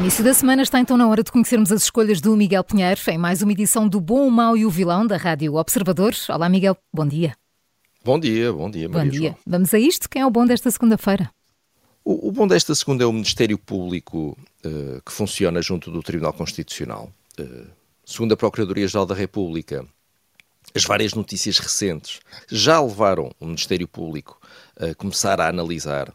Início da semana está então na hora de conhecermos as escolhas do Miguel Pinheiro em mais uma edição do Bom, o Mau e o Vilão da Rádio Observadores. Olá, Miguel, bom dia. Bom dia, bom dia, Maria Bom dia. João. Vamos a isto. Quem é o bom desta segunda-feira? O, o, bom desta segunda é o Ministério Público uh, que funciona junto do Tribunal Constitucional. Uh, segundo a Procuradoria-Geral da República, as várias notícias recentes já levaram o Ministério Público a começar a analisar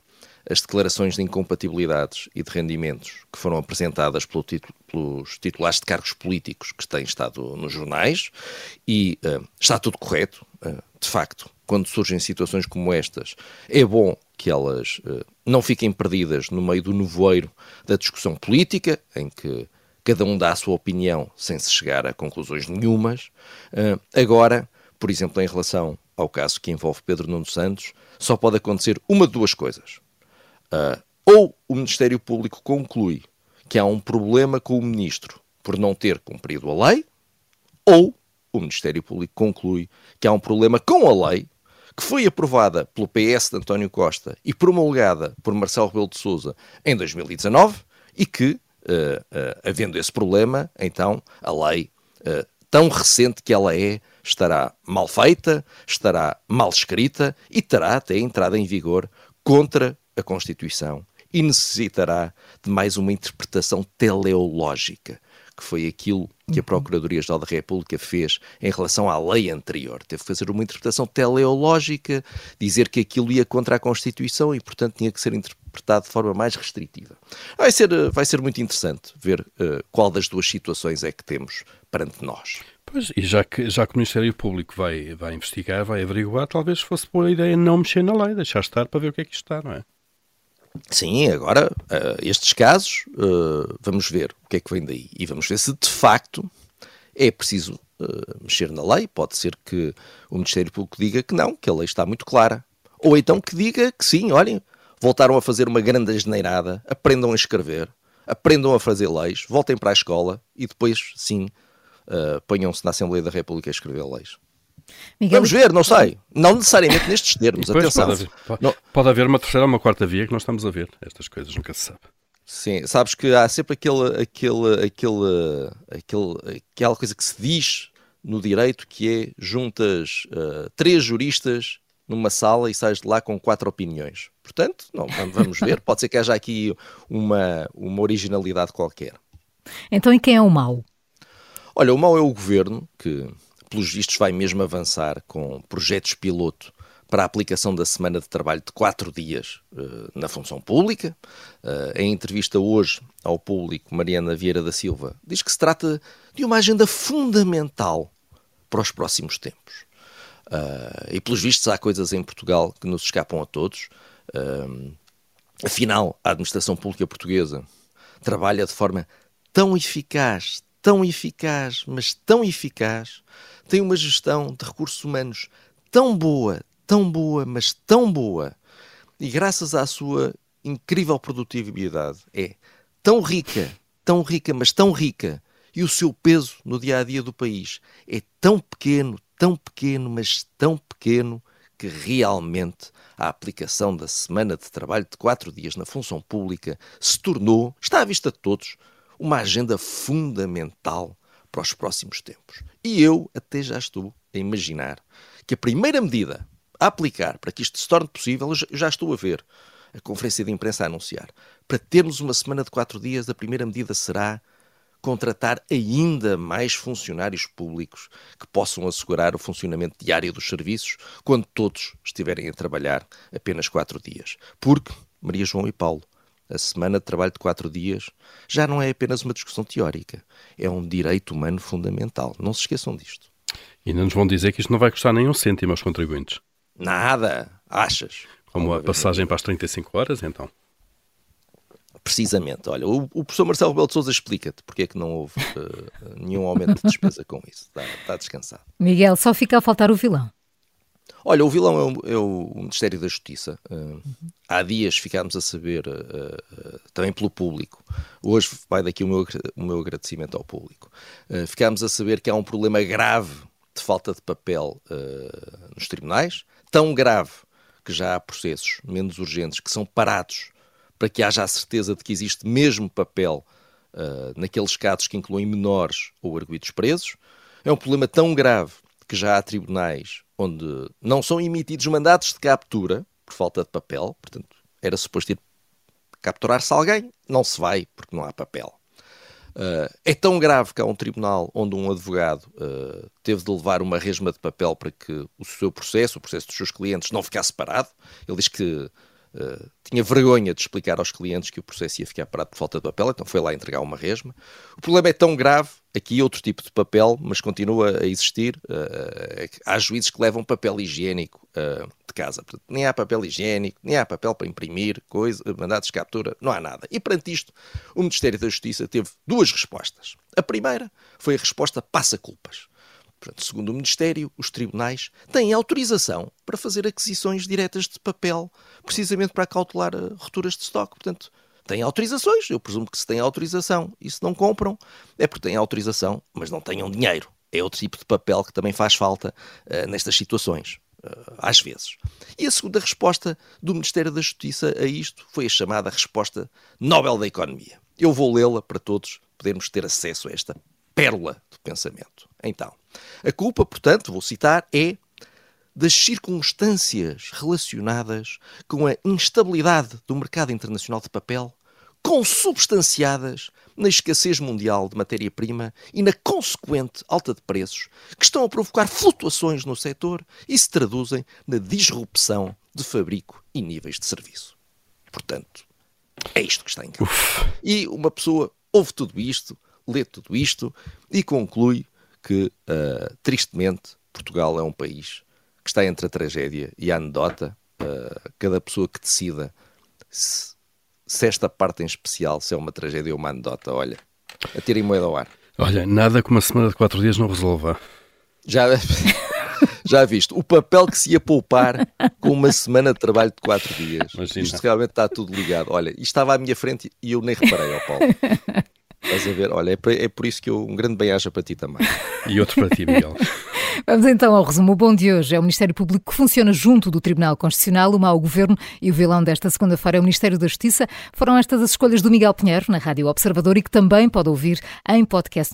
as declarações de incompatibilidades e de rendimentos que foram apresentadas pelo pelos titulares de cargos políticos que têm estado nos jornais e uh, está tudo correto. Uh, de facto, quando surgem situações como estas, é bom que elas uh, não fiquem perdidas no meio do nevoeiro da discussão política, em que cada um dá a sua opinião sem se chegar a conclusões nenhumas. agora, por exemplo, em relação ao caso que envolve Pedro Nuno Santos, só pode acontecer uma de duas coisas Uh, ou o Ministério Público conclui que há um problema com o Ministro por não ter cumprido a lei, ou o Ministério Público conclui que há um problema com a lei que foi aprovada pelo PS de António Costa e promulgada por Marcelo Rebelo de Sousa em 2019 e que, uh, uh, havendo esse problema, então a lei, uh, tão recente que ela é, estará mal feita, estará mal escrita e terá até entrada em vigor contra a Constituição e necessitará de mais uma interpretação teleológica, que foi aquilo que a uhum. Procuradoria-Geral da República fez em relação à lei anterior. Teve que fazer uma interpretação teleológica, dizer que aquilo ia contra a Constituição e, portanto, tinha que ser interpretado de forma mais restritiva. Vai ser, vai ser muito interessante ver uh, qual das duas situações é que temos perante nós. Pois, e já que, já que o Ministério Público vai, vai investigar, vai averiguar, talvez fosse boa ideia não mexer na lei, deixar estar para ver o que é que está, não é? Sim, agora, uh, estes casos, uh, vamos ver o que é que vem daí. E vamos ver se de facto é preciso uh, mexer na lei. Pode ser que o Ministério Público diga que não, que a lei está muito clara. Ou então que diga que sim, olhem, voltaram a fazer uma grande asneirada, aprendam a escrever, aprendam a fazer leis, voltem para a escola e depois, sim, ponham-se na Assembleia da República a escrever leis. Miguel, Vamos ver, não sei. Não necessariamente nestes termos, atenção. Pode haver, pode, pode haver, uma terceira ou uma quarta via que nós estamos a ver. Estas coisas nunca se sabe. Sim, sabes que há sempre aquele, aquele, aquele, aquele, aquela coisa que se diz no direito que é juntas uh, três juristas numa sala e sais de lá com quatro opiniões. Portanto, não, vamos ver. Pode ser que haja aqui uma, uma originalidade qualquer. Então, e quem é o mau? Olha, o mau é o governo que pelos vistos, vai mesmo avançar com projetos piloto para a aplicação da semana de trabalho de quatro dias uh, na função pública. Uh, em entrevista hoje ao público, Mariana Vieira da Silva diz que se trata de uma agenda fundamental para os próximos tempos. Uh, e pelos vistos, há coisas em Portugal que nos escapam a todos. afinal, a administração pública portuguesa trabalha de forma tão eficaz, tão eficaz, mas tão eficaz, tem uma gestão de recursos humanos tão boa, tão boa, mas tão boa, e graças à sua incrível produtividade, é tão rica, tão rica, mas tão rica, e o seu peso no dia a dia do país é tão pequeno, tão pequeno, mas tão pequeno, que realmente a aplicação da semana de trabalho de quatro dias na função pública se tornou, está à vista de todos, uma agenda fundamental para os próximos tempos. E eu até já estou a imaginar que a primeira medida a aplicar para que isto se torne possível, eu já estou a ver a conferência de imprensa a anunciar. Para termos uma semana de quatro dias, a primeira medida será contratar ainda mais funcionários públicos que possam assegurar o funcionamento diário dos serviços quando todos estiverem a trabalhar apenas quatro dias. Porque, Maria João e Paulo, a semana de trabalho de quatro dias já não é apenas uma discussão teórica, é um direito humano fundamental. Não se esqueçam disto. E ainda nos vão dizer que isto não vai custar nem um cêntimo aos contribuintes. Nada, achas? Como a passagem para as 35 horas, então. Precisamente. Olha, o, o professor Marcelo Rebelo de Sousa explica-te porque é que não houve uh, nenhum aumento de despesa com isso. Está, está, descansado. Miguel, só fica a faltar o vilão. Olha, o vilão é o, é o Ministério da Justiça. Uh, uhum. Há dias ficámos a saber, uh, também pelo público, hoje vai daqui o meu, o meu agradecimento ao público, ficámos a saber que há um problema grave de falta de papel nos tribunais, tão grave que já há processos menos urgentes que são parados para que haja a certeza de que existe mesmo papel uh, naqueles casos que incluem menores ou arguidos presos. É um problema tão grave que já há tribunais onde não são emitidos mandatos de captura por falta de papel, portanto, era suposto ir capturar-se alguém, não se vai porque não há papel. Uh, é tão grave que há um tribunal onde um advogado uh, teve de levar uma resma de papel para que o seu processo, o processo dos seus clientes, não ficasse parado. Ele diz que Uh, tinha vergonha de explicar aos clientes que o processo ia ficar parado por falta de papel, então foi lá entregar uma resma. O problema é tão grave, aqui outro tipo de papel, mas continua a existir. Uh, há juízes que levam papel higiênico uh, de casa. Portanto, nem há papel higiênico, nem há papel para imprimir, coisa, mandados de captura, não há nada. E perante isto, o Ministério da Justiça teve duas respostas. A primeira foi a resposta passa-culpas. Portanto, segundo o Ministério, os tribunais têm autorização para fazer aquisições diretas de papel, precisamente para cautelar rupturas de estoque. Portanto, têm autorizações. Eu presumo que se têm autorização e se não compram, é porque têm autorização, mas não tenham dinheiro. É outro tipo de papel que também faz falta uh, nestas situações. Uh, às vezes. E a segunda resposta do Ministério da Justiça a isto foi a chamada resposta Nobel da Economia. Eu vou lê-la para todos podermos ter acesso a esta pérola do pensamento. Então, a culpa, portanto, vou citar, é das circunstâncias relacionadas com a instabilidade do mercado internacional de papel, consubstanciadas na escassez mundial de matéria-prima e na consequente alta de preços, que estão a provocar flutuações no setor e se traduzem na disrupção de fabrico e níveis de serviço. Portanto, é isto que está em causa. E uma pessoa ouve tudo isto, lê tudo isto e conclui que, uh, tristemente, Portugal é um país que está entre a tragédia e a anedota. Uh, cada pessoa que decida se, se, esta parte em especial se é uma tragédia ou uma anedota, olha, atirem moeda ao ar. Olha, nada que uma semana de quatro dias não resolva. Já, já viste, o papel que se ia poupar com uma semana de trabalho de quatro dias. Imagina. Isto realmente está tudo ligado. Olha, isto estava à minha frente e eu nem reparei, ó Paulo. Estás a ver? Olha, é por, é por isso que eu, um grande bem-aja para ti também. E outro para ti, Miguel. Vamos então ao resumo. O bom de hoje é o Ministério Público que funciona junto do Tribunal Constitucional, o mau governo e o vilão desta segunda-feira é o Ministério da Justiça. Foram estas as escolhas do Miguel Pinheiro na Rádio Observador e que também pode ouvir em podcast.